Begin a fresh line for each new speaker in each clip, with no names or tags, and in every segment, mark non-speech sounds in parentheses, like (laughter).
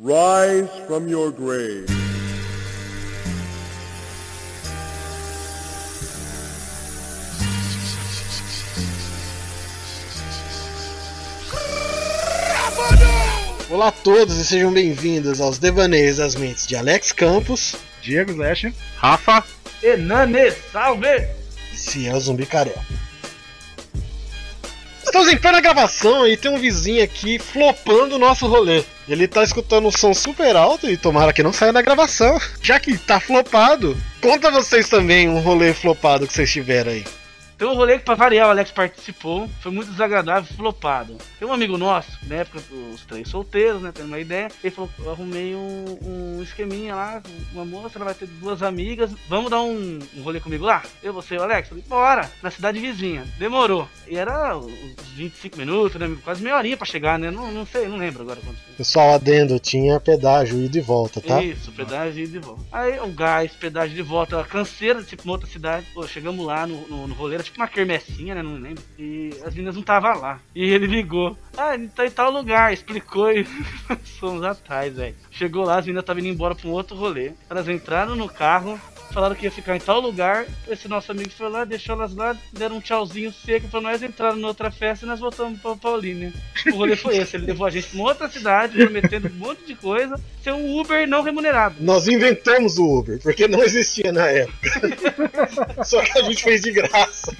Rise from your grave.
Olá a todos e sejam bem-vindos aos Devaneios das Mentes de Alex Campos
Diego Zeste.
Rafa,
Enane, salve!
e Ciel Zumbi Carioca. Estamos em plena gravação e tem um vizinho aqui flopando o nosso rolê. Ele tá escutando um som super alto e tomara que não saia da gravação. Já que tá flopado, conta vocês também um rolê flopado que vocês tiveram aí.
Tem um rolê que pra variar, o Alex participou, foi muito desagradável, flopado. Tem um amigo nosso, na época dos três solteiros, né, tendo uma ideia, ele falou, eu arrumei um, um esqueminha lá, uma moça, ela vai ter duas amigas, vamos dar um, um rolê comigo lá? Eu, você e o Alex? Falei, bora, na cidade vizinha. Demorou. E era uns 25 minutos, né, quase meia horinha pra chegar, né, não, não sei, não lembro agora quanto.
Pessoal, adendo, tinha pedágio ida e volta, tá?
Isso, pedágio de volta. Aí o gás, pedágio de volta, canseira, tipo, uma outra cidade. Pô, chegamos lá no, no, no rolê, tipo uma quermessinha, né? Não lembro. E as meninas não estavam lá. E ele ligou. Ah, ele tá em tal lugar, explicou e (laughs) fomos atrás, velho. Chegou lá, as meninas estavam indo embora pra um outro rolê. Elas entraram no carro. Falaram que ia ficar em tal lugar. Esse nosso amigo foi lá, deixou elas lá, deram um tchauzinho seco pra nós, entraram na outra festa e nós voltamos pra Paulínia. O rolê foi esse. Ele levou a gente pra uma outra cidade, prometendo um monte de coisa, ser um Uber não remunerado.
Nós inventamos o Uber, porque não existia na época. (laughs) Só que a gente fez de graça.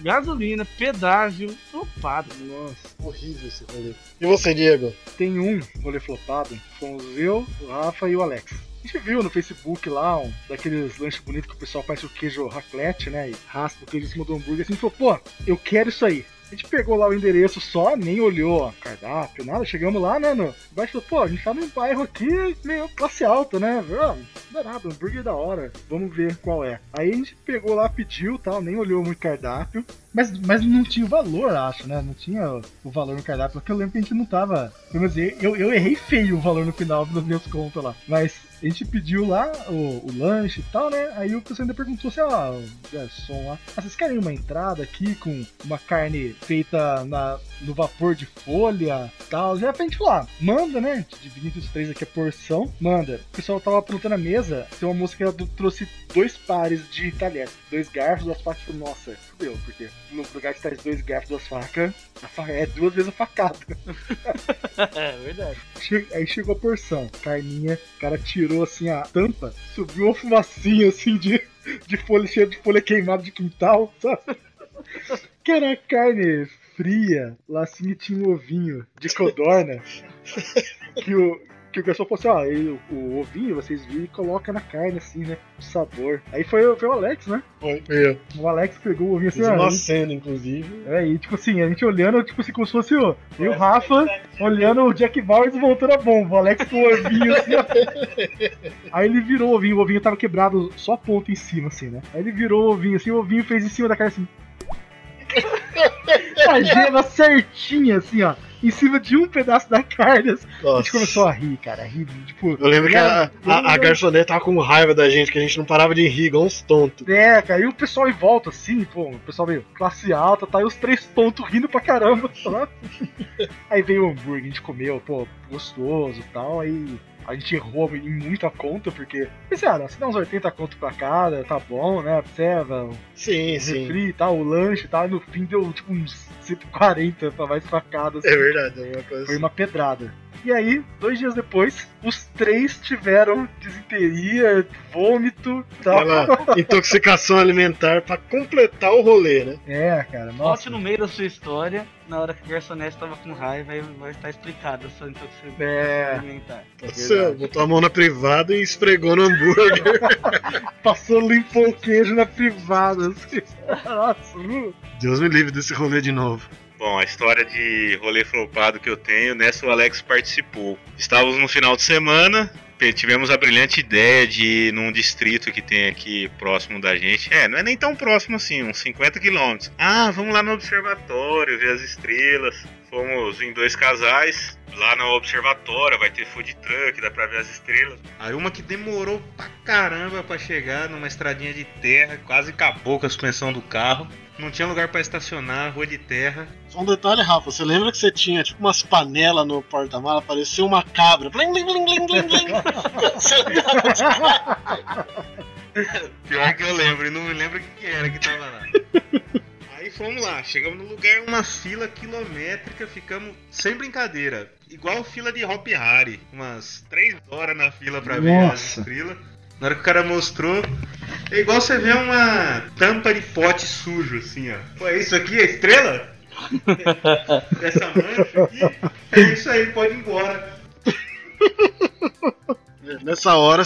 Gasolina, pedágio, flopado.
Nossa, horrível esse rolê. E você, Diego?
Tem um rolê flopado. Fomos eu, o Rafa e o Alex. A gente viu no Facebook lá um daqueles lanches bonitos que o pessoal faz o queijo raclette, né? E raspa o queijo em cima do hambúrguer. Assim, falou, pô, eu quero isso aí. A gente pegou lá o endereço só, nem olhou a cardápio, nada. Chegamos lá, né? No... Baixo pô, a gente tá num bairro aqui meio classe alta, né? Não dá nada, hambúrguer da hora. Vamos ver qual é. Aí a gente pegou lá, pediu tal, nem olhou muito cardápio. Mas, mas não tinha o valor, acho, né? Não tinha o- o valor no cardápio. Porque eu lembro que a gente não tava. Pelo menos eu, eu errei feio o valor no final das minhas contas lá. Mas a gente pediu lá o, o lanche e tal, né? Aí o pessoal ainda perguntou assim, ó, o garçom lá, ah, vocês querem uma entrada aqui com uma carne feita na, no vapor de folha e tal? Já pra gente falar, manda, né? A divide entre os três aqui a porção, manda. O pessoal tava aprontando a mesa, tem uma moça que ela trouxe dois pares de talheres, dois garfos. Eu falei, Nossa, porque no lugar que traz dois garfos, duas facas, a faca é duas vezes a facada. (laughs)
é verdade.
Aí chegou a porção, carninha, o cara tirou assim a tampa, subiu uma fumacinha assim de, de folha cheia de folha queimada de quintal, sabe? (laughs) Que era carne fria, lá assim tinha um ovinho de codorna. Que o, que o garçom falou assim, ó, e o, o ovinho vocês viram e coloca na carne assim, né? O sabor. Aí foi, o- foi o Alex, né?
Foi eu.
O Alex pegou o ovinho assim,
Fiz
ó,
uma
e-
cena, inclusive.
é, e tipo assim, a gente olhando, tipo assim, como se fosse o. E o Rafa olhando o Jack Bauer voltando a bomba. O Alex com o ovinho assim, ó. (laughs) Aí ele virou o ovinho, o ovinho tava quebrado só a ponta em cima, assim, né? Aí ele virou o ovinho assim, o ovinho fez em cima da cara assim. (laughs) a gema certinha, assim, ó. Em cima de um pedaço da carne. assim. A gente começou a rir, cara, a rir, tipo.
Eu lembro que a, a, a garçonete tava com raiva da gente, que a gente não parava de rir, igual uns tontos.
É, cara, e o pessoal em volta, assim, pô, o pessoal veio classe alta, tá? E os três tontos rindo pra caramba. tá? (laughs) aí veio o hambúrguer, a gente comeu, pô, gostoso e tal, aí a gente errou em muita conta, porque, pensei, ah, se dá uns 80 conto pra cada, tá bom, né? Observa, o
Sim, sim.
refri e tal, o lanche e tal, e no fim deu tipo uns 140 pra mais facada, assim.
É verdade, é uma coisa
Foi
assim.
uma pedrada. E aí, dois dias depois, os três tiveram desinteria, vômito e tal.
Intoxicação alimentar pra completar o rolê, né?
É, cara,
Volte
nossa.
no meio da sua história, na hora que o garçonete tava com raiva, aí vai estar explicado a sua intoxicação
É,
alimentar.
Você botou a mão na privada e esfregou no hambúrguer. (laughs)
passou, limpou o queijo na privada. Assim. (laughs) Nossa, uh.
Deus me livre desse rolê de novo.
Bom, a história de rolê flopado que eu tenho, nessa o Alex participou. Estávamos no final de semana, tivemos a brilhante ideia de ir num distrito que tem aqui próximo da gente. É, não é nem tão próximo assim, uns 50 quilômetros. Ah, vamos lá no observatório, ver as estrelas. Fomos em dois casais. lá no observatório, vai ter food truck, dá pra ver as estrelas. Aí uma que demorou pra caramba pra chegar numa estradinha de terra, quase acabou com a suspensão do carro. Não tinha lugar pra estacionar, rua de terra.
Só um detalhe, Rafa, você lembra que você tinha tipo umas panelas no porta-mala, parecia uma cabra. Blim, blim, blim, blim, blim,
Pior que eu lembro, e não me lembro o que era que tava lá. Aí fomos lá, chegamos no lugar, uma fila quilométrica, ficamos sem brincadeira. Igual fila de Hop Harry, umas 3 horas na fila pra ver as
Nossa.
Na hora que o cara mostrou, é igual você ver uma tampa de pote sujo, assim, ó. Pô, é isso aqui, a estrela? (laughs) Essa mancha aqui? É isso aí, pode ir embora. (laughs)
Nessa hora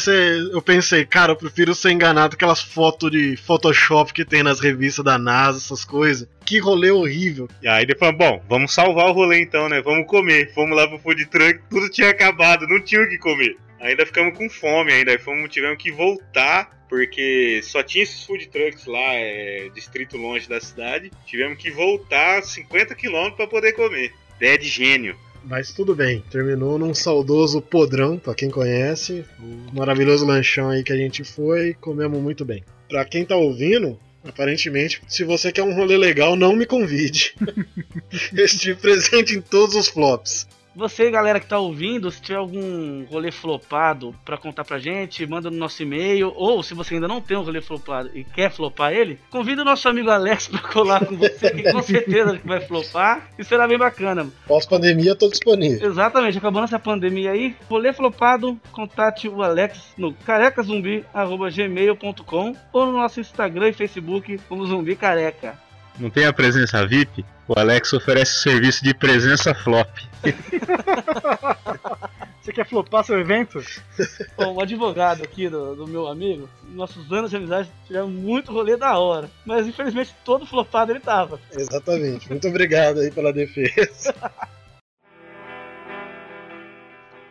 eu pensei, cara, eu prefiro ser enganado aquelas fotos de Photoshop que tem nas revistas da NASA, essas coisas. Que rolê horrível.
E aí depois, bom, vamos salvar o rolê então, né? Vamos comer. Fomos lá pro food truck, tudo tinha acabado, não tinha o que comer. Ainda ficamos com fome ainda, fomos, tivemos que voltar, porque só tinha esses food trucks lá, é, distrito longe da cidade. Tivemos que voltar 50 quilômetros para poder comer. Ideia de gênio.
Mas tudo bem, terminou num saudoso podrão, pra quem conhece. O maravilhoso lanchão aí que a gente foi, comemos muito bem. Pra quem tá ouvindo, aparentemente, se você quer um rolê legal, não me convide. (laughs) Estive presente em todos os flops.
Você, galera que tá ouvindo, se tiver algum rolê flopado pra contar pra gente, manda no nosso e-mail. Ou se você ainda não tem um rolê flopado e quer flopar ele, convida o nosso amigo Alex (laughs) pra colar com você, que com certeza vai flopar e será bem bacana.
Pós-pandemia, tô disponível.
Exatamente, acabando essa pandemia aí, rolê flopado, contate o Alex no carecazumbi.gmail.com ou no nosso Instagram e Facebook como Zumbi Careca.
Não tem a presença VIP? O Alex oferece serviço de presença flop. (laughs)
Você quer flopar seu evento?
Bom, o advogado aqui do, do meu amigo, nossos anos de amizade tiveram muito rolê da hora, mas infelizmente todo flopado ele tava.
Exatamente. Muito obrigado aí pela defesa.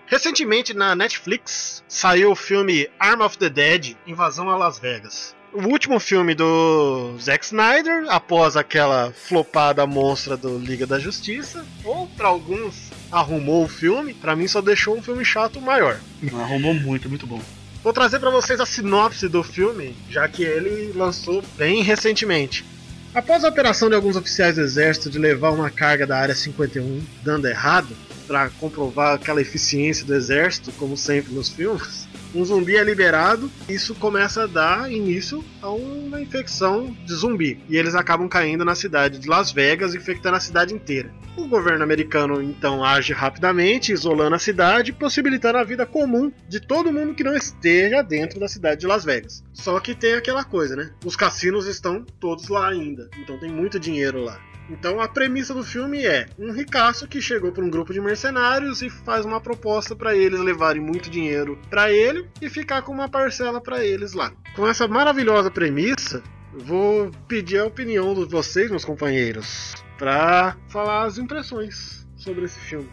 Recentemente na Netflix saiu o filme Arm of the Dead Invasão a Las Vegas. O último filme do Zack Snyder, após aquela flopada monstra do Liga da Justiça, ou para alguns arrumou o filme, para mim só deixou um filme chato maior.
Arrumou muito, muito bom.
Vou trazer para vocês a sinopse do filme, já que ele lançou bem recentemente. Após a operação de alguns oficiais do exército de levar uma carga da área 51 dando errado, para comprovar aquela eficiência do exército, como sempre nos filmes, um zumbi é liberado, isso começa a dar início a uma infecção de zumbi. E eles acabam caindo na cidade de Las Vegas, infectando a cidade inteira. O governo americano então age rapidamente, isolando a cidade, possibilitando a vida comum de todo mundo que não esteja dentro da cidade de Las Vegas. Só que tem aquela coisa, né? Os cassinos estão todos lá ainda, então tem muito dinheiro lá. Então a premissa do filme é um ricaço que chegou para um grupo de mercenários e faz uma proposta para eles levarem muito dinheiro para ele e ficar com uma parcela para eles lá. Com essa maravilhosa premissa, vou pedir a opinião de vocês, meus companheiros, para falar as impressões sobre esse filme.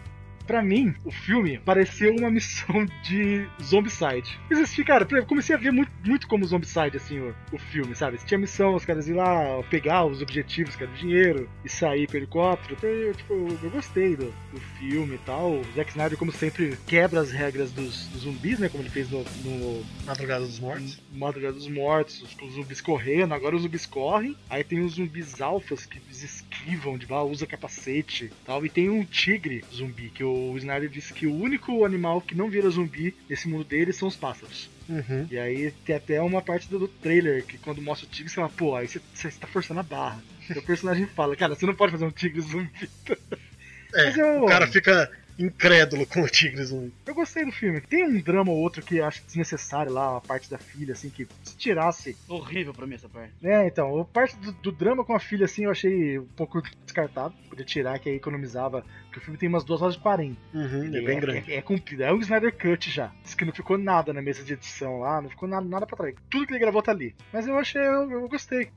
Pra mim, o filme pareceu uma missão (laughs) de Zombicide. Existia, cara, eu comecei a ver muito, muito como Zombicide, assim, o, o filme, sabe? Tinha missão, os caras iam lá pegar os objetivos, que era o dinheiro, e sair pro helicóptero. Então, eu, tipo, eu gostei do, do filme e tal. O Zack Snyder, como sempre, quebra as regras dos, dos zumbis, né? Como ele fez no, no
Madrugada dos Mortos.
Madrugada dos Mortos, os, os zumbis correndo, agora os zumbis correm. Aí tem os zumbis alfas que esquivam de bala, usa capacete e tal. E tem um tigre zumbi, que o Snyder disse que o único animal que não vira zumbi nesse mundo dele são os pássaros.
Uhum.
E aí tem até uma parte do, do trailer que quando mostra o tigre, você fala, pô, aí você, você tá forçando a barra. E o personagem fala, cara, você não pode fazer um tigre zumbi.
É,
eu-
o cara fica incrédulo com o Tigre Zumbi.
Eu gostei do filme. Tem um drama ou outro que eu acho desnecessário lá, a parte da filha, assim, que se tirasse
Horrível pra mim essa parte.
É, então, a parte do, do drama com a filha, assim, eu achei um pouco descartado. Podia tirar, que aí economizava. Porque o filme tem umas 2 horas e 40.
Uhum, é bem grande.
É, é comprido. É um Snyder Cut já. Diz que não ficou nada na mesa de edição lá, não ficou nada, nada pra trás. Tudo que ele gravou tá ali. Mas eu achei, eu, eu gostei.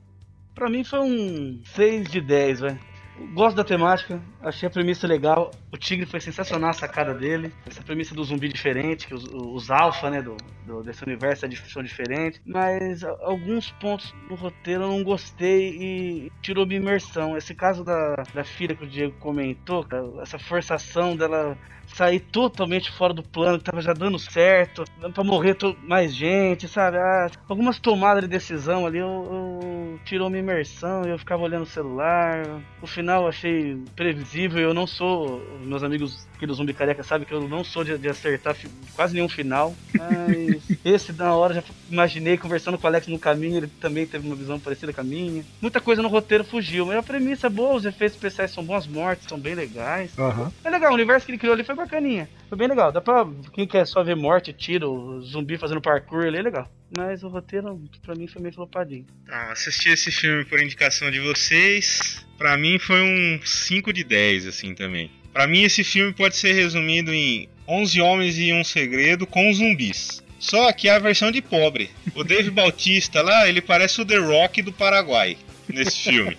Pra mim foi um 6 de 10, velho. Gosto da temática, achei a premissa legal. O Tigre foi sensacional a sacada dele. Essa premissa do zumbi diferente, que os, os alfa, né, do, do, desse universo são diferentes. Mas alguns pontos do roteiro eu não gostei e tirou minha imersão. Esse caso da, da filha que o Diego comentou, essa forçação dela sair totalmente fora do plano, que tava já dando certo, pra morrer mais gente, sabe? Ah, algumas tomadas de decisão ali eu, eu tirou minha imersão, eu ficava olhando o celular. O final eu achei previsível, eu não sou. Meus amigos aqui do Zumbi Careca sabem que eu não sou de, de acertar quase nenhum final. Mas esse na hora já imaginei conversando com o Alex no caminho, ele também teve uma visão parecida com a minha. Muita coisa no roteiro fugiu, mas a premissa é boa, os efeitos especiais são bons, as mortes são bem legais.
Uhum.
É legal, o universo que ele criou ali foi bacaninha. Foi bem legal. Dá pra. Quem quer só ver morte, tiro, zumbi fazendo parkour ali, é legal. Mas o roteiro, pra mim, foi meio flopadinho.
Tá, assisti esse filme por indicação de vocês. Pra mim foi um 5 de 10, assim também. Pra mim, esse filme pode ser resumido em 11 Homens e um Segredo com zumbis. Só que é a versão de pobre. O Dave (laughs) Bautista lá, ele parece o The Rock do Paraguai nesse filme.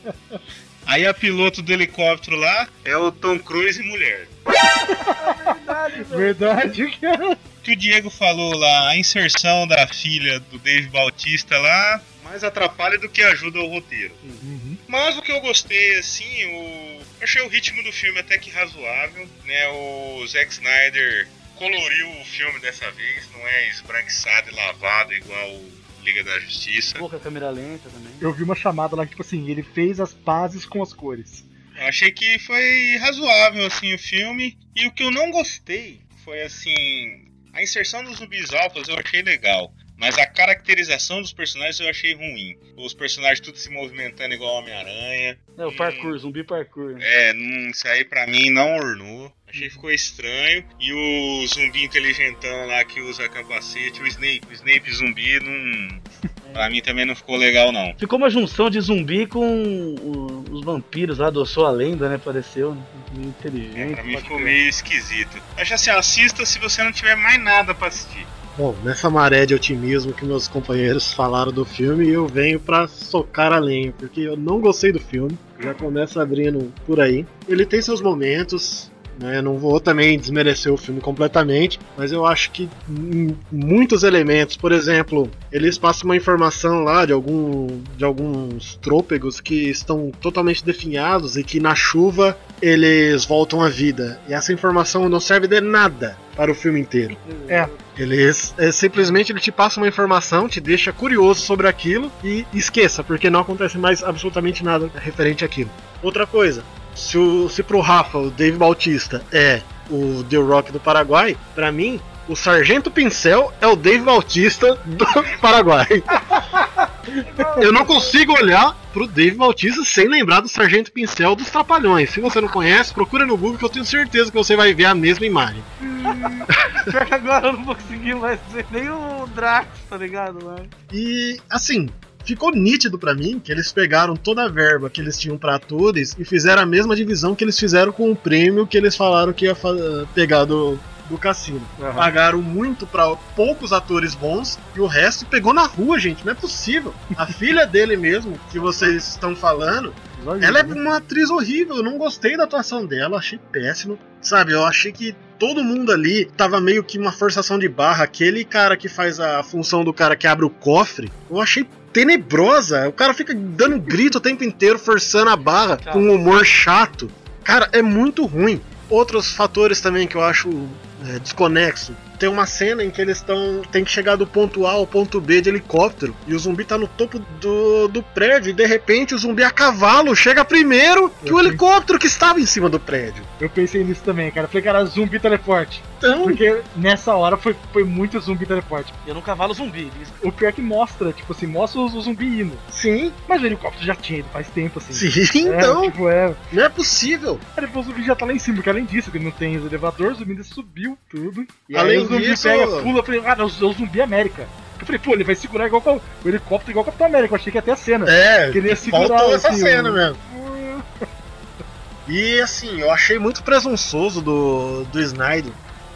Aí a piloto do helicóptero lá é o Tom Cruise e mulher. (laughs)
Verdade, cara.
Que o Diego falou lá, a inserção da filha do Dave Bautista lá, mais atrapalha do que ajuda o roteiro.
Uhum.
Mas o que eu gostei, assim, o... eu achei o ritmo do filme até que razoável, né? O Zack Snyder coloriu o filme dessa vez, não é esbranquiçado e lavado igual o Liga da Justiça.
Pouca câmera lenta também.
Eu vi uma chamada lá que, tipo assim, ele fez as pazes com as cores.
Eu achei que foi razoável, assim, o filme. E o que eu não gostei foi, assim, a inserção dos zumbis alfas eu achei legal. Mas a caracterização dos personagens eu achei ruim. Os personagens tudo se movimentando igual Homem-Aranha.
É, o parkour, zumbi parkour.
É, não, isso aí pra mim não ornou. Achei que ficou estranho. E o zumbi inteligentão lá que usa capacete, o Snape, o Snape zumbi, não. (laughs) Pra mim também não ficou legal, não.
Ficou uma junção de zumbi com os vampiros lá do Sou a Lenda, né? Pareceu, né? Meio inteligente.
É, pra mim ficou meio esquisito. Acho assim, assista se você não tiver mais nada pra assistir.
Bom, nessa maré de otimismo que meus companheiros falaram do filme, eu venho pra socar a lenha, porque eu não gostei do filme. Já começa abrindo por aí. Ele tem seus momentos, né? Não vou também desmerecer o filme completamente, mas eu acho que muitos elementos, por exemplo, eles passam uma informação lá de algum de alguns trôpegos que estão totalmente definhados e que na chuva eles voltam à vida. E essa informação não serve de nada para o filme inteiro.
É.
Eles é, simplesmente ele te passa uma informação, te deixa curioso sobre aquilo e esqueça, porque não acontece mais absolutamente nada referente àquilo. Outra coisa, se, o, se pro Rafa o Dave Bautista é o The Rock do Paraguai, pra mim o Sargento Pincel é o Dave Bautista do (laughs) Paraguai. (laughs) Eu não consigo olhar pro Dave Bautista sem lembrar do Sargento Pincel dos Trapalhões. Se você não conhece, procura no Google que eu tenho certeza que você vai ver a mesma imagem. (laughs)
Pior que agora eu não vou conseguir mais ver nem o Drax, tá ligado? Mano?
E assim, ficou nítido pra mim que eles pegaram toda a verba que eles tinham pra atores e fizeram a mesma divisão que eles fizeram com o prêmio que eles falaram que ia pegar do, do cassino. Pagaram muito pra poucos atores bons e o resto pegou na rua, gente. Não é possível. A (laughs) filha dele mesmo, que vocês estão falando, ela é uma atriz horrível. Eu não gostei da atuação dela, achei péssimo. Sabe, eu achei que todo mundo ali tava meio que uma forçação de barra. Aquele cara que faz a função do cara que abre o cofre, eu achei tenebrosa. O cara fica dando grito o tempo inteiro, forçando a barra, com um humor chato. Cara, é muito ruim. Outros fatores também que eu acho é, desconexo. Tem uma cena em que eles estão. tem que chegar do ponto A ao ponto B de helicóptero. E o zumbi tá no topo do, do prédio. E de repente o zumbi a cavalo chega primeiro que o
Eu
helicóptero que estava em cima do prédio.
Eu pensei nisso também, cara. Falei, cara, zumbi teleporte.
Então,
Porque nessa hora foi, foi muito zumbi teleporte.
E eu num cavalo zumbi.
O pior é que mostra, tipo assim, mostra o, zumbi indo.
sim,
Mas o helicóptero já tinha ido faz tempo, assim.
sim,
É,
então.
tipo, é.
Não é possível.
Aí depois o zumbi já tá lá em cima, porque além disso, que não tem os elevadores, o zumbi ainda subiu tudo. E
Além
aí o zumbi
disso-
pega, pula, eu falei, ah, não, é o zumbi América. Eu falei, pô, ele vai segurar igual o helicóptero, igual o Capitão América. Eu achei que ia ter a cena.
É,
Queria segurar,
faltou essa
assim,
cena
o-
mesmo. (laughs) E assim, eu achei muito presunçoso do, do Snyder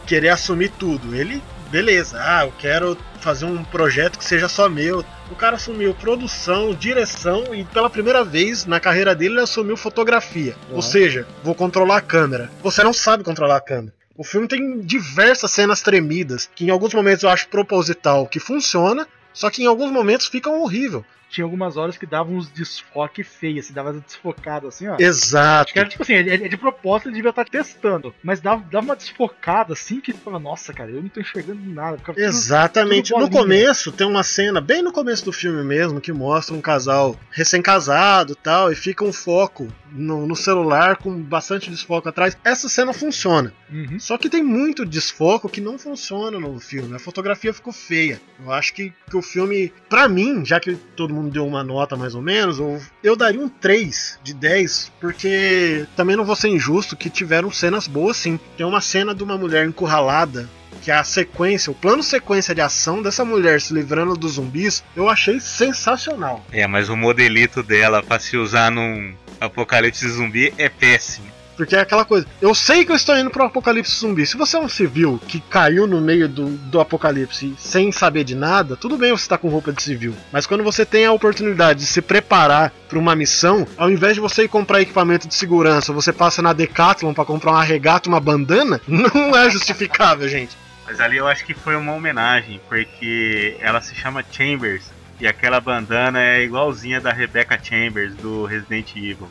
querer assumir tudo. Ele beleza, ah, eu quero fazer um projeto que seja só meu. O cara assumiu produção, direção e pela primeira vez na carreira dele ele assumiu fotografia.
Uhum.
Ou seja, vou controlar a câmera. Você não sabe controlar a câmera. O filme tem diversas cenas tremidas, que em alguns momentos eu acho proposital, que funciona, só que em alguns momentos ficam horrível.
Tinha algumas horas que davam uns desfoque feios, assim, dava desfocado assim, ó.
Exato.
Era tipo assim, é é de propósito ele devia estar testando. Mas dava, dava uma desfocada assim que ele falava, nossa, cara, eu não tô enxergando nada. Tudo-
Exatamente.
tudo
No começo tem uma cena, bem no começo do filme mesmo, que mostra um casal recém-casado e tal, e fica um foco no, no celular com bastante desfoco atrás. Essa cena funciona.
Uhum.
Só que tem muito desfoco que não funciona no filme. A fotografia ficou feia. Eu acho que, que o filme, pra mim, já que todo mundo deu uma nota mais ou menos, eu, eu daria um 3 de 10, porque também não vou ser injusto que tiveram cenas boas sim. Tem uma cena de uma mulher encurralada que a sequência, o plano sequência de ação dessa mulher se livrando dos zumbis, eu achei sensacional.
É, mas o modelito dela pra se usar num apocalipse zumbi é péssimo.
Porque é aquela coisa, eu sei que eu estou indo pro apocalipse zumbi. Se você é um civil que caiu no meio do, do apocalipse sem saber de nada, tudo bem você estar com roupa de civil. Mas quando você tem a oportunidade de se preparar para uma missão, ao invés de você ir comprar equipamento de segurança, você passa na Decathlon para comprar uma regata uma bandana, (laughs) não é justificável, gente.
Mas ali eu acho que foi uma homenagem, porque ela se chama Chambers e aquela bandana é igualzinha da Rebecca Chambers do Resident Evil.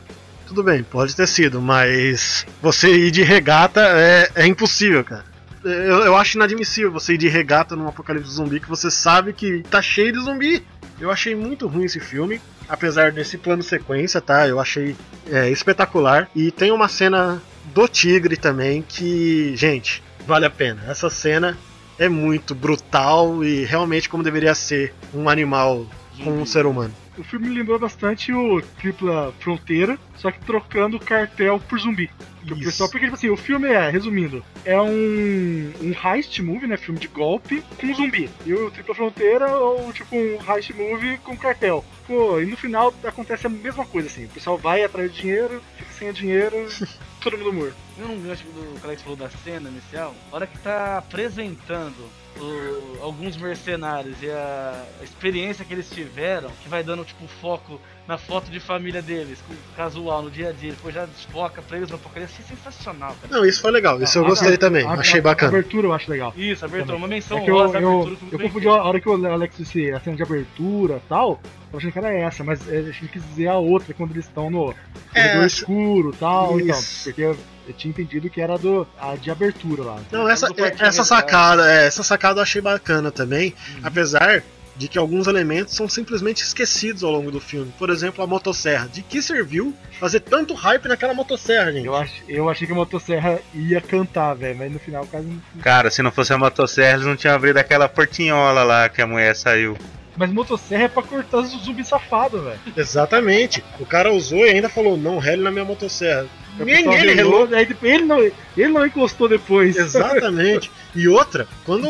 Tudo bem, pode ter sido, mas você ir de regata é, é impossível, cara. Eu, eu acho inadmissível você ir de regata num apocalipse zumbi que você sabe que tá cheio de zumbi. Eu achei muito ruim esse filme, apesar desse plano sequência, tá? Eu achei é, espetacular. E tem uma cena do tigre também que, gente, vale a pena. Essa cena é muito brutal e realmente como deveria ser um animal com um ser humano.
O filme me lembrou bastante o Tripla Fronteira, só que trocando cartel por zumbi. Que o
Isso.
pessoal, porque, tipo assim, o filme é, resumindo, é um, um heist movie, né? Filme de golpe com zumbi. E o Tripla Fronteira um, tipo um heist movie com cartel. Pô, e no final acontece a mesma coisa, assim. O pessoal vai atrás de dinheiro, fica sem dinheiro, (laughs) todo mundo morto.
Eu não gancho do que Alex falou da cena inicial. A hora que tá apresentando o- alguns mercenários e a, a experiência que eles tiveram, que vai dando tipo foco na foto de família deles, casual, no dia a dia, depois já desfoca pra eles no apocalipse, isso é sensacional, cara.
Não, isso foi legal, isso eu
A-
gostei
a-
também,
a-
achei
a-
bacana.
A abertura eu acho legal.
Isso, abertura, uma menção
É que eu,
rosa,
eu,
abertura,
eu confundi a hora que o Alex disse a cena de abertura e tal. Eu achei que era essa, mas é, a gente quis dizer a outra quando eles estão no
É,
corredor escuro e tal. Então, porque eu, tinha entendido que era do, a de abertura lá.
Não, essa,
quartinho
essa sacada, é, essa sacada eu achei bacana também,
Uhum.
apesar de que alguns elementos são simplesmente esquecidos ao longo do filme. Por exemplo, a motosserra. De que serviu fazer tanto hype naquela motosserra, gente?
Eu, ach, eu achei que a motosserra ia cantar, velho, mas no final quase não.
Cara, se não fosse a motosserra, eles não tinham abrido aquela portinhola lá que a mulher saiu.
Mas motosserra é pra cortar os zumbi safado, velho.
Exatamente. O cara usou e ainda falou, não rele na minha motosserra.
O
Nem ele relou.
relou, aí depois ele não, ele não encostou depois.
Exatamente. E outra, quando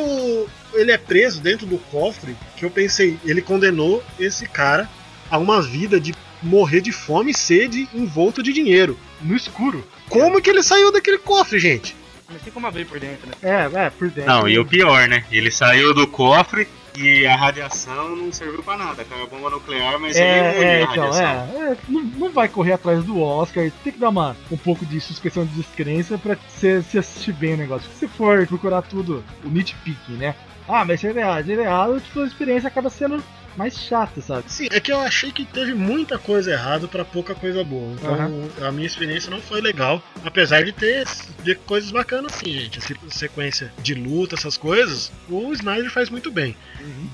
ele é preso dentro do cofre, que eu pensei, ele condenou esse cara a uma vida de morrer de fome e sede envolto de dinheiro.
no escuro.
Como que ele saiu daquele cofre, gente?
Não tem como abrir por dentro, né?
É, é, por dentro.
Não, e o pior, né? Ele saiu do cofre e a radiação não serviu pra nada. Caiu a bomba nuclear, mas
É, é, então,
radiação.
é, é, não, não vai correr atrás do Oscar, tem que dar uma, um pouco de suspensão de descrença pra você se assistir bem o negócio. Se for procurar tudo, o nitpicking, né? Ah, mas se é errado, se é errado, tipo, a experiência acaba sendo mais chata, sabe?
Sim, é que eu achei que teve muita coisa errada pra pouca coisa boa. Então a minha experiência não foi legal. Apesar de ter de coisas bacanas sim, gente. Essa sequência de luta, essas coisas, o Snyder faz muito bem.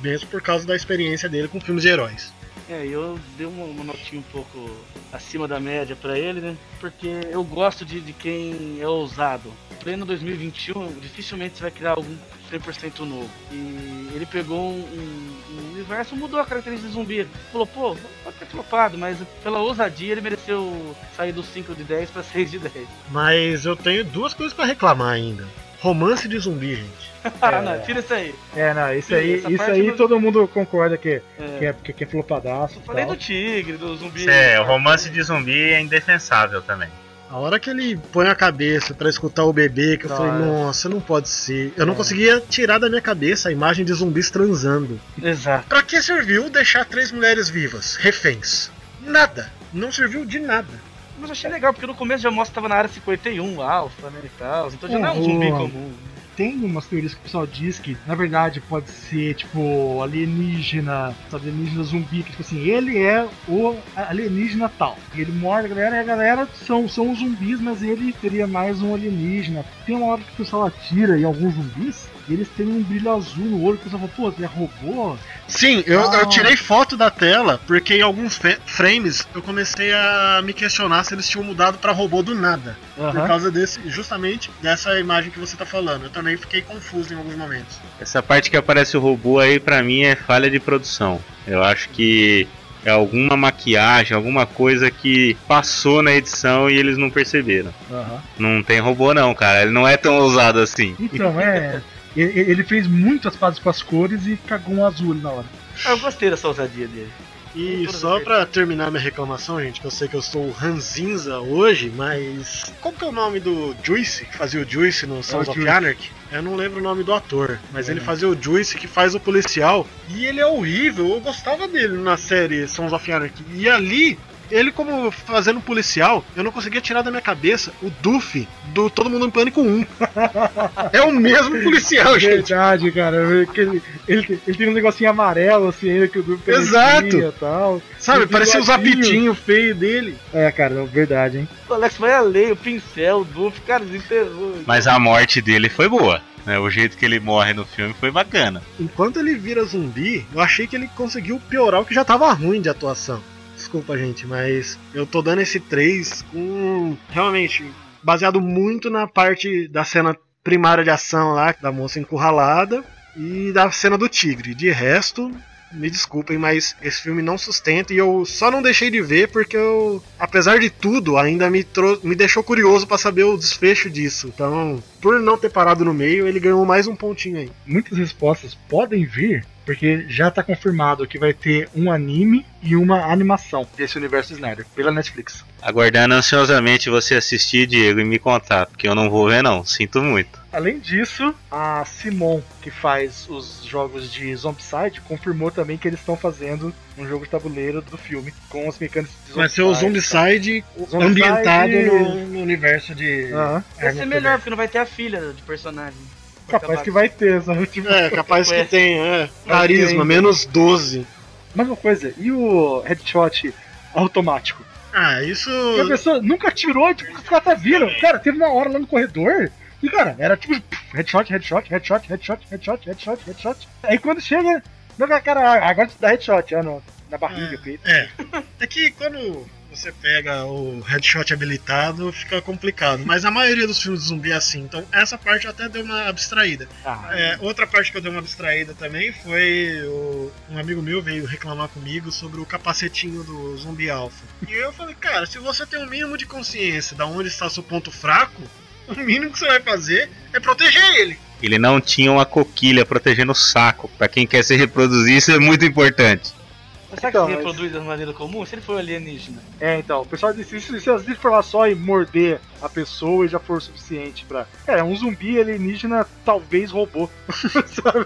Mesmo por causa da experiência dele com filmes de heróis.
É, eu dei uma, uma notinha um pouco acima da média pra ele, né? Porque eu gosto de, de quem é ousado. Pleno 2021, dificilmente você vai criar algum 100% novo. E ele pegou um, um- um universo, mudou a característica de zumbi. Falou, pô, pode ter flopado, mas pela ousadia ele mereceu sair do 5 de 10 pra 6 de 10.
Mas eu tenho duas coisas pra reclamar ainda. Romance de zumbi, gente. (laughs)
Ah, não, tira isso aí.
É, não, isso
Sim,
aí, isso aí
não-
todo mundo concorda que,
É.
que, é, que, que é flopadaço.
Eu falei
tal.
do tigre, do zumbi.
É, o romance de zumbi é indefensável também.
A hora que ele põe a cabeça pra escutar o bebê, que eu falei, nossa, não pode ser. Eu não
É.
conseguia tirar da minha cabeça a imagem de zumbis transando.
Exato.
Pra que serviu deixar três mulheres vivas, reféns? Nada. Não serviu de nada.
Mas achei legal, porque no começo já mostra que tava na área 51, alfa, né, e tal. Então já não é um
Uhum.
zumbi comum.
Tem umas teorias que o pessoal diz que, na verdade, pode ser, tipo, alienígena, alienígena zumbi, que, tipo assim, ele é o alienígena tal. Ele morde a galera e a galera são, são zumbis, mas ele seria mais um alienígena. Tem uma hora que o pessoal atira em alguns zumbis e eles têm um brilho azul no olho, que pessoal fala, pô, é robô?
Sim, eu,
Ah.
eu tirei foto da tela porque em alguns frames eu comecei a me questionar se eles tinham mudado pra robô do nada. Por causa desse, justamente dessa imagem que você tá falando. Eu também fiquei confuso em alguns momentos.
Essa parte que aparece o robô aí, pra mim, é falha de produção. Eu acho que é alguma maquiagem, alguma coisa que passou na edição e eles não perceberam.
Aham.
Não tem robô não, cara. Ele não é tão ousado assim.
Então, é. (laughs) Ele fez muito as pazes com as cores e cagou um azul ali na hora.
Ah, eu gostei dessa ousadia dele.
E só pra terminar minha reclamação, gente, que eu sei que eu sou o Ranzinza hoje, mas. Como que é o nome do Juice, que fazia o Juice no Sons of
Juice.
Anarchy? Eu não lembro o nome do ator, mas
É.
ele fazia o Juice que faz o policial. E ele é horrível, eu gostava dele na série Sons of Anarchy. E ali. Ele, como fazendo policial, eu não conseguia tirar da minha cabeça o Duffy do Todo Mundo em Pânico 1. (laughs) é o mesmo policial, gente.
Verdade, cara. que Ele, ele, ele tem um negocinho amarelo assim ainda que o Duke
Exato.
e tal.
Sabe,
Tem
parecia o
bigodinho.
zapitinho feio dele.
É, cara, é verdade, hein?
O Alex vai além, o pincel, o Duff, cara, desenterrou.
Mas a morte dele foi boa. Né? O jeito que ele morre no filme foi bacana.
Enquanto ele vira zumbi, eu achei que ele conseguiu piorar o que já tava ruim de atuação. Desculpa, gente, mas eu tô dando esse 3 com. Realmente, baseado muito na parte da cena primária de ação lá, da moça encurralada, e da cena do tigre. De resto, me desculpem, mas esse filme não sustenta e eu só não deixei de ver porque eu, apesar de tudo, ainda me, me deixou curioso pra saber o desfecho disso. Então, por não ter parado no meio, ele ganhou mais um pontinho aí.
Muitas respostas podem vir, porque já tá confirmado que vai ter um anime e uma animação desse universo Snyder pela Netflix.
Aguardando ansiosamente você assistir, Diego, e me contar, porque eu não vou ver não, sinto muito.
Além disso, a Simon, que faz os jogos de Zombicide, confirmou também que eles estão fazendo um jogo de tabuleiro do filme com as mecânicas de
Vai ser o Zombicide
Zombicide-
ambientado no, no universo de.
Aham.
Vai ser melhor, porque não vai ter a filha de personagem.
Capaz que vai ter, sabe? Tipo,
É, capaz que tem, é. Carisma, menos 12.
Mais uma coisa, e o headshot automático?
Ah, isso.
E a pessoa nunca tirou, tipo, os caras tá viram. Cara, teve uma hora lá no corredor e, cara, era tipo headshot, headshot, headshot, headshot, headshot, headshot, headshot. Aí quando chega, não, cara, agora dá headshot, ah, no, na barriga, peito.
É. É que quando você pega o headshot habilitado, fica complicado. Mas a maioria dos filmes de zumbi é assim. Então essa parte até deu uma abstraída.
Ah,
É, outra parte que eu dei uma abstraída também foi o- um amigo meu veio reclamar comigo sobre o capacetinho do zumbi alpha. E eu falei, cara, se você tem um mínimo de consciência de onde está seu ponto fraco, (laughs) o mínimo que você vai fazer é proteger ele.
Ele não tinha uma coquilha protegendo o saco. Pra quem quer se reproduzir, isso é muito importante.
Mas será
Então,
que se
mas-
reproduz de maneira comum? Se ele for alienígena.
É, então, o pessoal disse, se, se, se for lá só e morder a pessoa e já for o suficiente pra. É, um zumbi alienígena, talvez robô. (laughs) Sabe?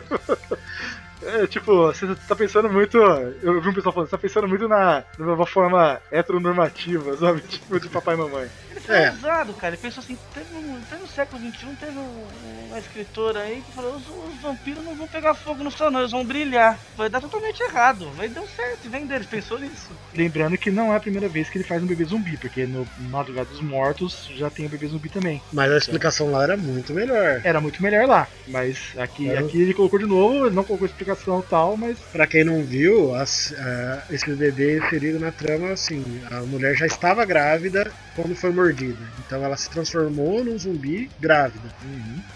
É, tipo, você tá pensando muito. Eu vi um pessoal falando, você tá pensando muito na, numa forma heteronormativa, sabe? (laughs) Tipo, de papai e mamãe.
Ele foi
É.
ousado, cara. Ele pensou assim, teve, um, teve no século XXI, teve um, uma escritora aí que falou, os, os vampiros não vão pegar fogo no céu não, eles vão brilhar. Vai dar totalmente errado. Mas deu certo, e vem deles, pensou nisso.
Lembrando que não é a primeira vez que ele faz um bebê zumbi, porque no Madrugada dos Mortos já tem o bebê zumbi também.
Mas a explicação lá era muito melhor.
Era muito melhor lá, mas aqui,
É.
aqui ele colocou de novo, ele não colocou explicação tal, mas
Pra quem não viu, as- a- esse bebê ferido na trama, assim, a mulher já estava grávida quando foi mordida. Então ela se transformou num zumbi grávida.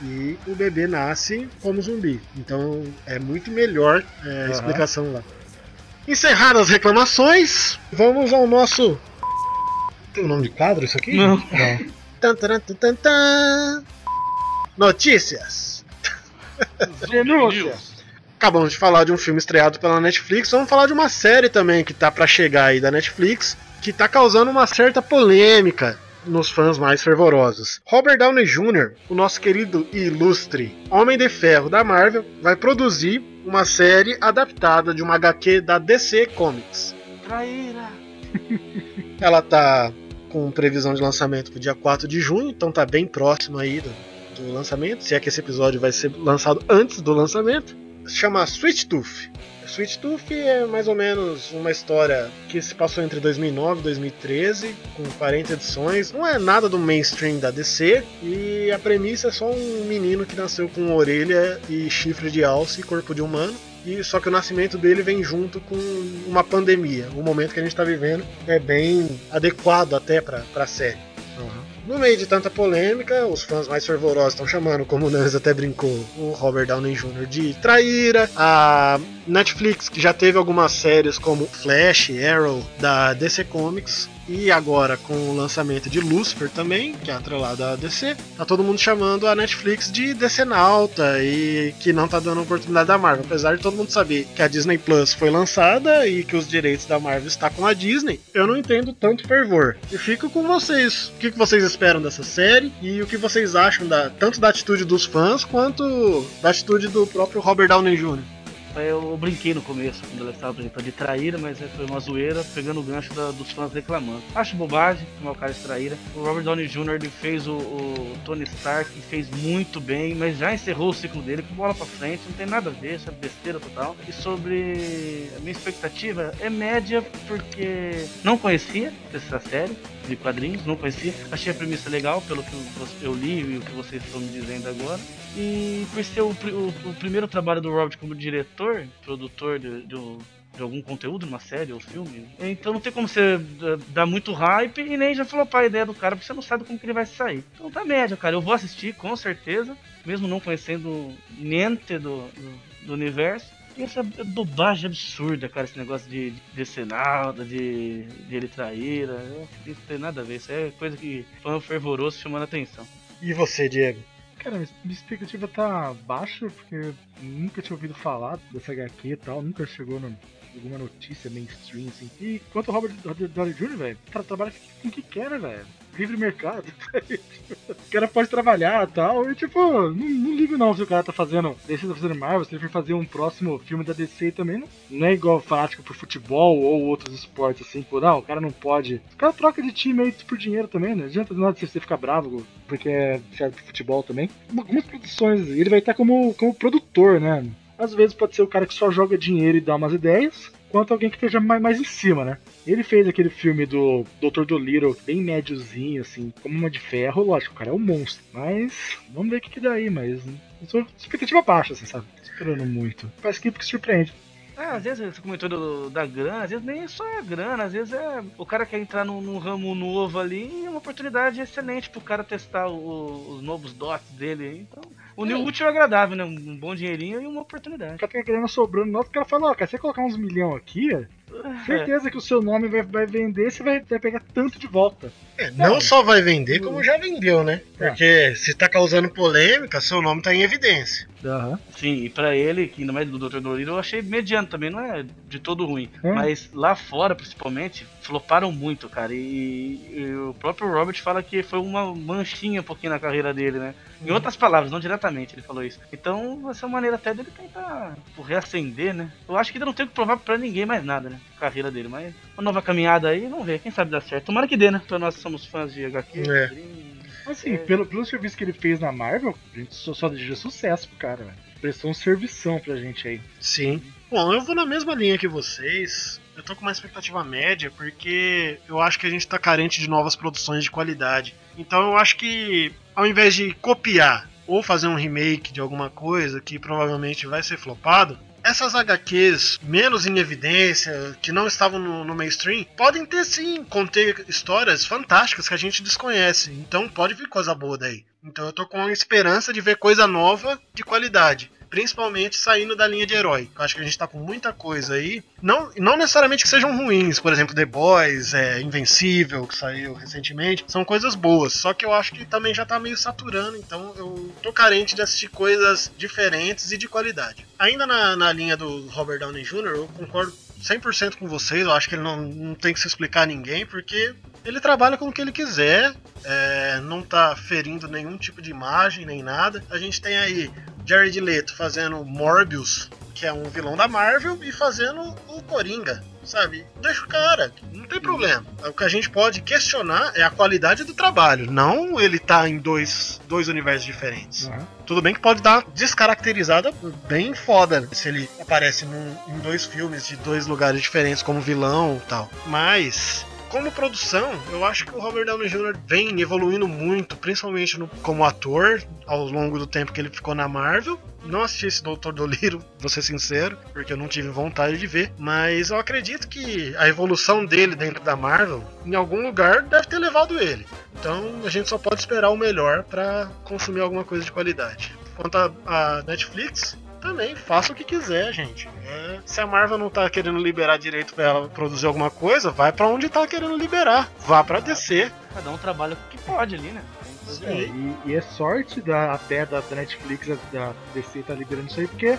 E o bebê nasce como zumbi. Então é muito melhor é, a explicação lá. Encerradas as reclamações, vamos ao nosso. Tem o nome de quadro isso aqui?
Não.
Tan, taran, tan, tan, tan. Notícias.
denúncias.
Acabamos de falar de um filme estreado pela Netflix, vamos falar de uma série também que tá pra chegar aí da Netflix, que tá causando uma certa polêmica. Nos fãs mais fervorosos. Robert Downey Jr., o nosso querido e ilustre Homem de Ferro da Marvel, vai produzir uma série adaptada de uma HQ da DC Comics.
Traíra! (laughs)
Ela tá com previsão de lançamento pro dia 4 de junho, então tá bem próximo aí do, do lançamento, se é que esse episódio vai ser lançado antes do lançamento. Se chama Sweet Tooth. Sweet Tooth é mais ou menos uma história que se passou entre 2009 e 2013, com 40 edições. Não é nada do mainstream da DC, e a premissa é só um menino que nasceu com orelha e chifre de alce e corpo de humano. E só que o nascimento dele vem junto com uma pandemia. O momento que a gente está vivendo é bem adequado até para a série. No meio de tanta polêmica, os fãs mais fervorosos estão chamando, como o Nans até brincou, o Robert Downey Jr. de traíra. A Netflix, que já teve algumas séries como Flash, Arrow, da DC Comics, e agora com o lançamento de Lucifer também, que é atrelado à DC, tá todo mundo chamando a Netflix de Nauta e que não tá dando oportunidade da Marvel. Apesar de todo mundo saber que a Disney Plus foi lançada e que os direitos da Marvel está com a Disney, eu não entendo tanto fervor. E fico com vocês. O que vocês esperam dessa série e o que vocês acham da, tanto da atitude dos fãs quanto da atitude do próprio Robert Downey Jr.
Eu brinquei no começo, quando ela estava apresentando de traíra, mas foi uma zoeira, pegando o gancho da, dos fãs reclamando. Acho bobagem o cara de traíra. O Robert Downey Jr. ele fez o, o, Tony Stark fez muito bem, mas já encerrou o ciclo dele com bola pra frente, não tem nada a ver, isso é besteira total. E sobre a minha expectativa, é média porque não conhecia essa série de quadrinhos, não conhecia. Achei a premissa legal, pelo que eu li e o que vocês estão me dizendo agora. E por ser o, o, o primeiro trabalho do Robert como diretor, produtor de, de, de, algum conteúdo, numa série ou filme, então não tem como você dar muito hype e nem já falou a ideia do cara, porque você não sabe como que ele vai sair. Então tá média, cara. Eu vou assistir, com certeza, mesmo não conhecendo niente do, do, do universo. E essa bobagem absurda, cara, esse negócio de, de Senalda, de, de ele traíra. Isso não tem nada a ver, isso é coisa que fã fervoroso chamando atenção.
E você, Diego?
Cara, minha expectativa tá baixa, porque nunca tinha ouvido falar dessa HQ e tal, nunca chegou no, alguma notícia mainstream, assim. E quanto ao Robert Downey Jr., velho, cara trabalha com o que quer, né, velho? Livre mercado. (laughs) o cara pode trabalhar e tal. E tipo, não, não ligo não se o cara tá fazendo. DC tá fazendo Marvel, se ele for fazer um próximo filme da DC também, não, não é igual fanático pro futebol ou outros esportes assim, por não, o cara não pode. O cara troca de time aí por dinheiro também, né? Adianta nada você ficar bravo porque é certo pro futebol também. Algumas produções, ele vai estar como, como produtor, né? Às vezes pode ser o cara que só joga dinheiro e dá umas ideias, quanto alguém que esteja mais, mais em cima, né? Ele fez aquele filme do Dr. Dolittle, bem médiozinho, assim, como uma de ferro, lógico, o cara é um monstro. Mas vamos ver o que, que dá aí, mas sou expectativa baixa, assim, sabe? Esperando muito. Faz que surpreende.
É, às vezes você comentou do, da grana, às vezes nem só é grana, às vezes é o cara quer entrar num, num ramo novo ali e é uma oportunidade excelente pro cara testar o, os novos dots dele. Então, unir o útil e agradável, né? Um bom dinheirinho e uma oportunidade.
O cara tem a grana sobrando, nossa, o cara fala, ó, cara, você colocar uns milhão aqui, certeza é. que o seu nome vai, vai vender, você vai, vai pegar tanto de volta.
É, não, só vai vender, como já vendeu, né? Porque é. se tá causando polêmica, seu nome tá em evidência.
Uhum. Sim, e pra ele, que ainda mais do Dr. Dolittle, eu achei mediano também, não é de todo ruim. É. Mas lá fora, principalmente, floparam muito, cara. E, e, o próprio Robert fala que foi uma manchinha um pouquinho na carreira dele, né? Em uhum. outras palavras, não diretamente, ele falou isso. Então, vai ser uma maneira até dele tentar tipo, reacender, né? Eu acho que ainda não tem que provar pra ninguém mais nada, né? A carreira dele, mas uma nova caminhada aí, vamos ver, quem sabe dá certo. Tomara que dê, né? Então nós somos fãs de HQ. É.
Assim, é... pelo, pelo serviço que ele fez na Marvel, a gente só, só deseja sucesso pro cara, velho. Prestou um servição pra gente aí.
Sim. Bom, eu vou na mesma linha que vocês. Eu tô com uma expectativa média porque eu acho que a gente tá carente de novas produções de qualidade. Então eu acho que ao invés de copiar ou fazer um remake de alguma coisa que provavelmente vai ser flopado, essas HQs menos em evidência, que não estavam no, no, mainstream, podem ter sim, conter histórias fantásticas que a gente desconhece. Então pode vir coisa boa daí. Então eu tô com a esperança de ver coisa nova de qualidade principalmente saindo da linha de herói. Eu acho que a gente tá com muita coisa aí. Não, não necessariamente que sejam ruins, por exemplo, The Boys, é, Invencível, que saiu recentemente, são coisas boas. Só que eu acho que também já tá meio saturando, então eu tô carente de assistir coisas diferentes e de qualidade. Ainda na, na linha do Robert Downey Jr., eu concordo 100% com vocês, eu acho que ele não, não tem que se explicar a ninguém, porque Ele trabalha com o que ele quiser, é, não tá ferindo nenhum tipo de imagem nem nada. A gente tem aí Jared Leto fazendo Morbius, que é um vilão da Marvel, e fazendo o Coringa, sabe? Deixa o cara, não tem problema. O que a gente pode questionar é a qualidade do trabalho, não ele tá em dois, dois universos diferentes.
Aham.
Tudo bem que pode dar descaracterizada bem foda se ele aparece num- em dois filmes de dois lugares diferentes como vilão e tal. Mas como produção, eu acho que o Robert Downey Jr. vem evoluindo muito, principalmente no- como ator, ao longo do tempo que ele ficou na Marvel. Não assisti esse Doutor Doliro, (laughs) vou ser sincero, porque eu não tive vontade de ver. Mas eu acredito que a evolução dele dentro da Marvel, em algum lugar, deve ter levado ele. Então a gente só pode esperar o melhor pra consumir alguma coisa de qualidade. Quanto a Netflix, também faça o que quiser, gente. É, se a Marvel não tá querendo liberar direito pra ela produzir alguma coisa, vai pra onde tá querendo liberar. Vá pra DC.
Cada um trabalha o que pode ali, né?
É, e, e é sorte da, até da, da Netflix, da, da DC tá liberando isso aí, porque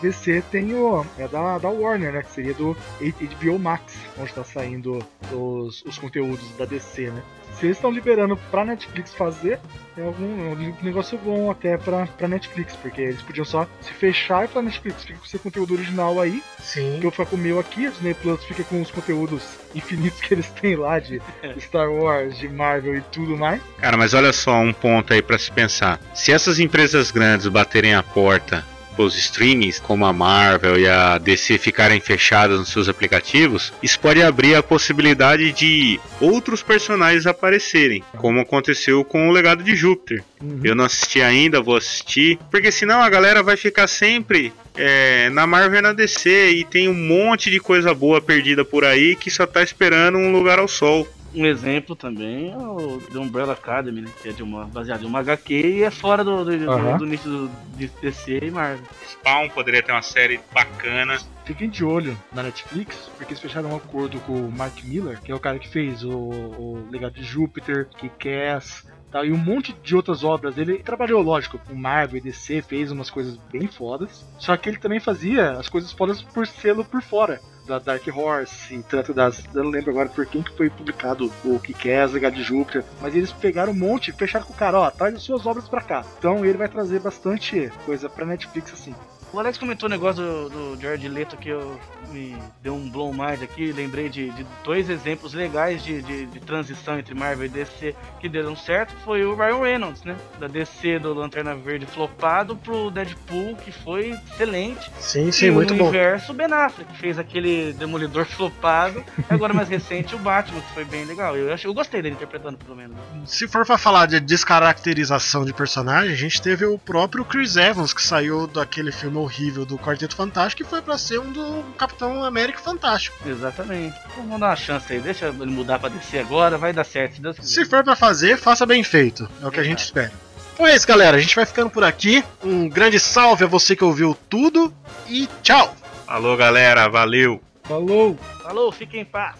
DC tem o. É da, da Warner, né? Que seria do HBO Max, onde tá saindo os, os conteúdos da DC, né? Se eles estão liberando pra Netflix fazer, é algum é um negócio bom até pra, pra Netflix, porque eles podiam só se fechar e falar Netflix, fica com seu conteúdo original aí,
Sim.
que eu fico com o meu aqui, a Disney Plus fica com os conteúdos infinitos que eles têm lá de (laughs) Star Wars, de Marvel e tudo mais.
Cara, mas olha só um ponto aí pra se pensar. Se essas empresas grandes baterem a porta os streamings, como a Marvel e a DC ficarem fechadas nos seus aplicativos, isso pode abrir a possibilidade de outros personagens aparecerem, como aconteceu com o Legado de Júpiter. Eu não assisti ainda, vou assistir, porque senão a galera vai ficar sempre é, na Marvel e na DC e tem um monte de coisa boa perdida por aí que só tá esperando um lugar ao sol.
Um exemplo também é o The Umbrella Academy, né? Que é de uma, baseado em uma HQ e é fora do, do, do-
Aham.
do nicho do, de DC e Marvel.
Spawn poderia ter uma série bacana.
Fiquem de olho na Netflix, porque eles fecharam um acordo com o Mark Miller, que é o cara que fez o, o Legado de Júpiter, Kick-Ass, tal, e um monte de outras obras. Ele trabalhou, lógico, com Marvel e DC, fez umas coisas bem fodas, só que ele também fazia as coisas fodas por selo por fora. Da Dark Horse tanto das. Eu não lembro agora por quem que foi publicado o Kick-Ass, Legado de Júpiter, mas eles pegaram um monte fecharam com o cara, ó, traz as suas obras pra cá. Então ele vai trazer bastante coisa pra Netflix assim.
O Alex comentou o negócio do, do Jared Leto que eu me deu um blow mind aqui. Lembrei de, de dois exemplos legais de, de, de transição entre Marvel e DC que deram certo. Foi o Ryan Reynolds, né? Da DC do Lanterna Verde flopado pro Deadpool, que foi excelente.
Sim, sim,
e
muito
o
bom.
universo Ben Affleck, que fez aquele Demolidor (laughs) flopado. Agora mais recente o Batman, que foi bem legal. Eu, acho, eu gostei dele interpretando, pelo menos.
Se for pra falar de descaracterização de personagem, a gente teve o próprio Chris Evans, que saiu daquele filme horrível do Quarteto Fantástico e foi pra ser um do Capitão América Fantástico.
Exatamente. Então, Vamos dar uma chance aí. Deixa ele mudar pra DC agora. Vai dar certo, se Deus quiser.
Se for pra fazer, faça bem feito. É o que a gente espera. Então é isso, galera. A gente vai ficando por aqui. Um grande salve a você que ouviu tudo e tchau!
Alô, galera, valeu!
Falou!
Falou, fiquem em paz.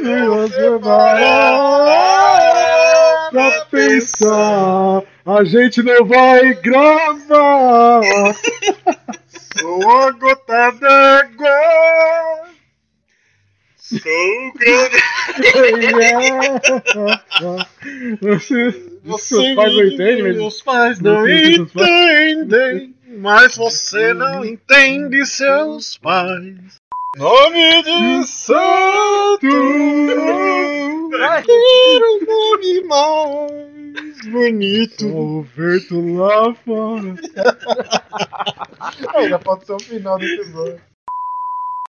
Você vai pra pensar, a gente não vai gravar. (laughs)
Sou a gota d'água!
Sou grande!
Você, você faz não entende,
Meus pais não entendem, mas você não entende seus pais. Nome de santo! (laughs) Quero um nome mais bonito.
Roberto lá fora.
Já pode ser o final do episódio.